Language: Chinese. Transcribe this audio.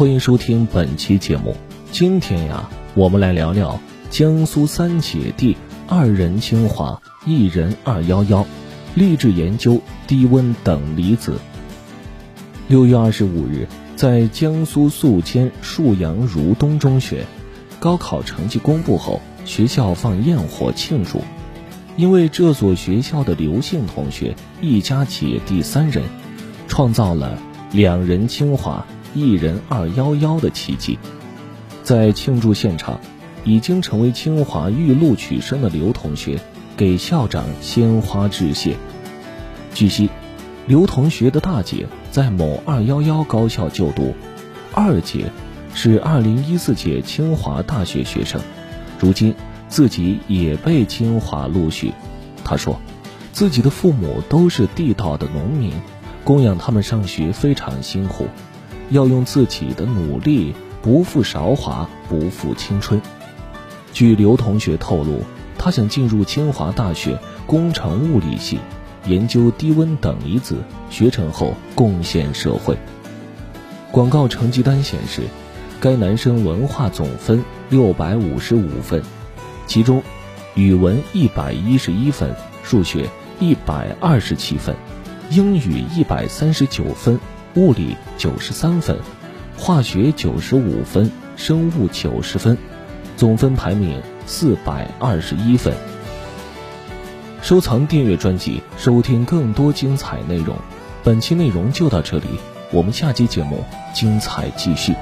欢迎收听本期节目。今天呀，我们来聊聊江苏三姐弟二人清华，一人二幺幺，励志研究低温等离子。六月二十五日，在江苏宿迁沭阳如东中学，高考成绩公布后，学校放焰火庆祝。因为这所学校的刘姓同学一家姐弟三人，创造了两人清华。一人二幺幺的奇迹，在庆祝现场，已经成为清华预录取生的刘同学给校长鲜花致谢。据悉，刘同学的大姐在某二幺幺高校就读，二姐是二零一四届清华大学学生，如今自己也被清华录取。他说，自己的父母都是地道的农民，供养他们上学非常辛苦。要用自己的努力，不负韶华，不负青春。据刘同学透露，他想进入清华大学工程物理系，研究低温等离子，学成后贡献社会。广告成绩单显示，该男生文化总分六百五十五分，其中语文一百一十一分，数学一百二十七分，英语一百三十九分。物理九十三分，化学九十五分，生物九十分，总分排名四百二十一分。收藏订阅专辑，收听更多精彩内容。本期内容就到这里，我们下期节目精彩继续。